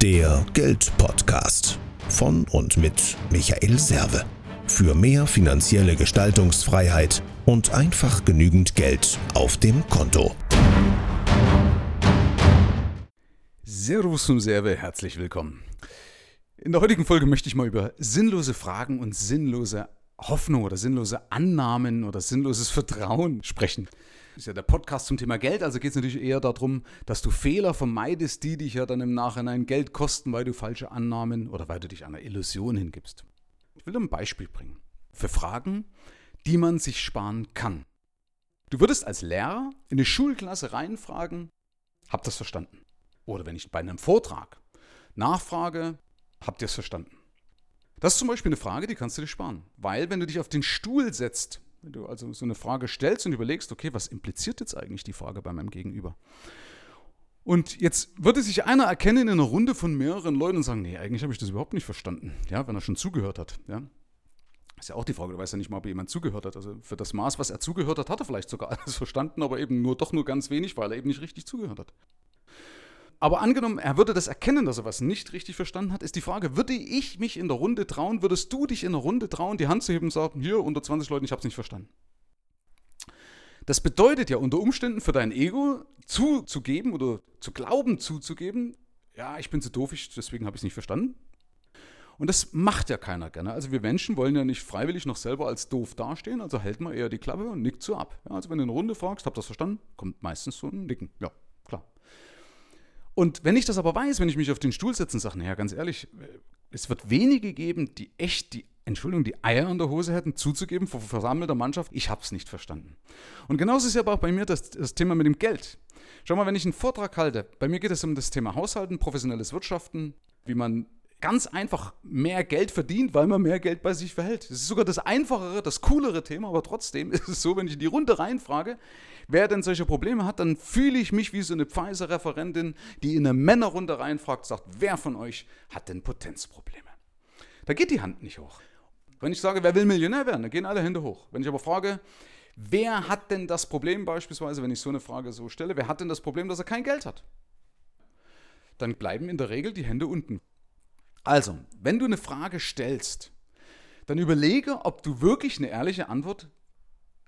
Der Geldpodcast von und mit Michael Serve. Für mehr finanzielle Gestaltungsfreiheit und einfach genügend Geld auf dem Konto. Servus und Serve, herzlich willkommen. In der heutigen Folge möchte ich mal über sinnlose Fragen und sinnlose Hoffnung oder sinnlose Annahmen oder sinnloses Vertrauen sprechen. Ist ja der Podcast zum Thema Geld, also geht es natürlich eher darum, dass du Fehler vermeidest, die dich ja dann im Nachhinein Geld kosten, weil du falsche Annahmen oder weil du dich einer Illusion hingibst. Ich will dir ein Beispiel bringen für Fragen, die man sich sparen kann. Du würdest als Lehrer in eine Schulklasse reinfragen, habt ihr es verstanden? Oder wenn ich bei einem Vortrag nachfrage, habt ihr es verstanden? Das ist zum Beispiel eine Frage, die kannst du dir sparen. Weil wenn du dich auf den Stuhl setzt, wenn du also so eine Frage stellst und überlegst, okay, was impliziert jetzt eigentlich die Frage bei meinem Gegenüber? Und jetzt würde sich einer erkennen in einer Runde von mehreren Leuten und sagen, nee, eigentlich habe ich das überhaupt nicht verstanden, ja, wenn er schon zugehört hat. Ja. Ist ja auch die Frage, du weißt ja nicht mal, ob jemand zugehört hat. Also für das Maß, was er zugehört hat, hat er vielleicht sogar alles verstanden, aber eben nur doch nur ganz wenig, weil er eben nicht richtig zugehört hat. Aber angenommen, er würde das erkennen, dass er was nicht richtig verstanden hat, ist die Frage, würde ich mich in der Runde trauen, würdest du dich in der Runde trauen, die Hand zu heben und sagen, hier, unter 20 Leuten, ich habe es nicht verstanden. Das bedeutet ja unter Umständen für dein Ego zuzugeben oder zu glauben zuzugeben, ja, ich bin zu doof, ich, deswegen habe ich es nicht verstanden. Und das macht ja keiner gerne. Also wir Menschen wollen ja nicht freiwillig noch selber als doof dastehen, also hält man eher die Klappe und nickt so ab. Ja, also wenn du eine Runde fragst, habt ihr das verstanden, kommt meistens so ein Nicken. Ja. Und wenn ich das aber weiß, wenn ich mich auf den Stuhl setze und sage, naja, ganz ehrlich, es wird wenige geben, die echt die, Entschuldigung, die Eier in der Hose hätten, zuzugeben vor versammelter Mannschaft, ich habe es nicht verstanden. Und genauso ist ja aber auch bei mir das, das Thema mit dem Geld. Schau mal, wenn ich einen Vortrag halte, bei mir geht es um das Thema Haushalten, professionelles Wirtschaften, wie man ganz einfach mehr Geld verdient, weil man mehr Geld bei sich verhält. Das ist sogar das einfachere, das coolere Thema, aber trotzdem ist es so, wenn ich in die Runde reinfrage, wer denn solche Probleme hat, dann fühle ich mich wie so eine Pfizer-Referentin, die in eine Männerrunde reinfragt, sagt, wer von euch hat denn Potenzprobleme? Da geht die Hand nicht hoch. Wenn ich sage, wer will Millionär werden, dann gehen alle Hände hoch. Wenn ich aber frage, wer hat denn das Problem beispielsweise, wenn ich so eine Frage so stelle, wer hat denn das Problem, dass er kein Geld hat? Dann bleiben in der Regel die Hände unten. Also, wenn du eine Frage stellst, dann überlege, ob du wirklich eine ehrliche Antwort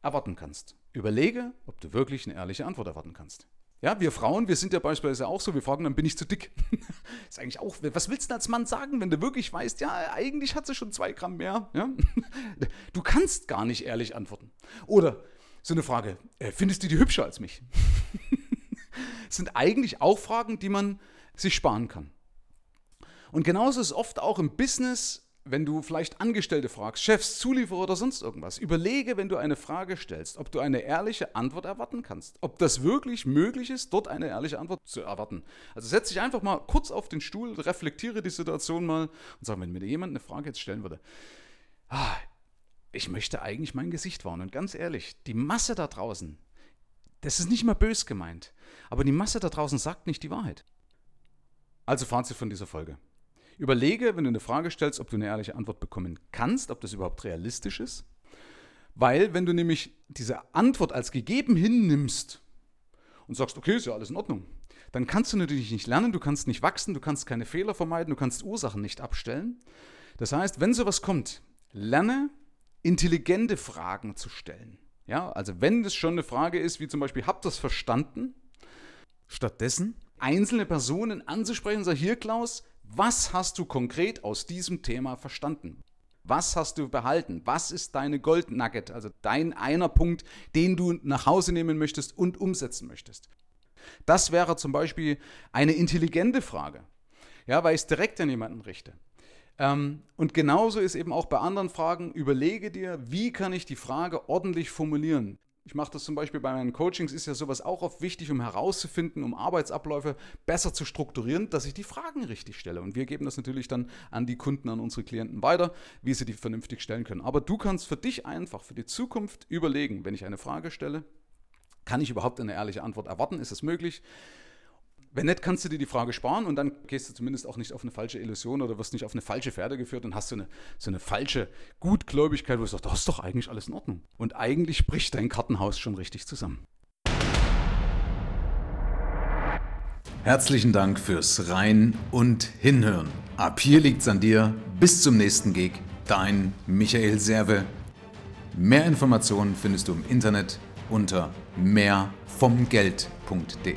erwarten kannst. Überlege, ob du wirklich eine ehrliche Antwort erwarten kannst. Ja, wir Frauen, wir sind ja beispielsweise auch so, wir fragen dann, bin ich zu dick? ist eigentlich auch, was willst du als Mann sagen, wenn du wirklich weißt, ja, eigentlich hat sie schon zwei Gramm mehr? Ja? Du kannst gar nicht ehrlich antworten. Oder so eine Frage, äh, findest du die hübscher als mich? sind eigentlich auch Fragen, die man sich sparen kann. Und genauso ist oft auch im Business wenn du vielleicht Angestellte fragst, Chefs, Zulieferer oder sonst irgendwas, überlege, wenn du eine Frage stellst, ob du eine ehrliche Antwort erwarten kannst. Ob das wirklich möglich ist, dort eine ehrliche Antwort zu erwarten. Also setz dich einfach mal kurz auf den Stuhl, reflektiere die Situation mal und sag, wenn mir jemand eine Frage jetzt stellen würde, ah, ich möchte eigentlich mein Gesicht wahren. Und ganz ehrlich, die Masse da draußen, das ist nicht mal bös gemeint, aber die Masse da draußen sagt nicht die Wahrheit. Also Fazit von dieser Folge. Überlege, wenn du eine Frage stellst, ob du eine ehrliche Antwort bekommen kannst, ob das überhaupt realistisch ist. Weil, wenn du nämlich diese Antwort als gegeben hinnimmst und sagst, okay, ist ja alles in Ordnung, dann kannst du natürlich nicht lernen, du kannst nicht wachsen, du kannst keine Fehler vermeiden, du kannst Ursachen nicht abstellen. Das heißt, wenn sowas kommt, lerne intelligente Fragen zu stellen. Ja, also wenn das schon eine Frage ist, wie zum Beispiel, habt ihr das verstanden? Stattdessen einzelne Personen anzusprechen und sagen, hier Klaus, was hast du konkret aus diesem Thema verstanden? Was hast du behalten? Was ist deine Gold Nugget, also dein einer Punkt, den du nach Hause nehmen möchtest und umsetzen möchtest? Das wäre zum Beispiel eine intelligente Frage, ja, weil ich es direkt an jemanden richte. Ähm, und genauso ist eben auch bei anderen Fragen, überlege dir, wie kann ich die Frage ordentlich formulieren? Ich mache das zum Beispiel bei meinen Coachings, ist ja sowas auch oft wichtig, um herauszufinden, um Arbeitsabläufe besser zu strukturieren, dass ich die Fragen richtig stelle. Und wir geben das natürlich dann an die Kunden, an unsere Klienten weiter, wie sie die vernünftig stellen können. Aber du kannst für dich einfach, für die Zukunft überlegen, wenn ich eine Frage stelle, kann ich überhaupt eine ehrliche Antwort erwarten? Ist es möglich? Wenn nicht, kannst du dir die Frage sparen und dann gehst du zumindest auch nicht auf eine falsche Illusion oder wirst nicht auf eine falsche Pferde geführt und hast so eine, so eine falsche Gutgläubigkeit, wo du sagst, das ist doch eigentlich alles in Ordnung. Und eigentlich bricht dein Kartenhaus schon richtig zusammen. Herzlichen Dank fürs Rein und Hinhören. Ab hier liegt's an dir. Bis zum nächsten Gig. Dein Michael Serve. Mehr Informationen findest du im Internet unter mehrvomgeld.de.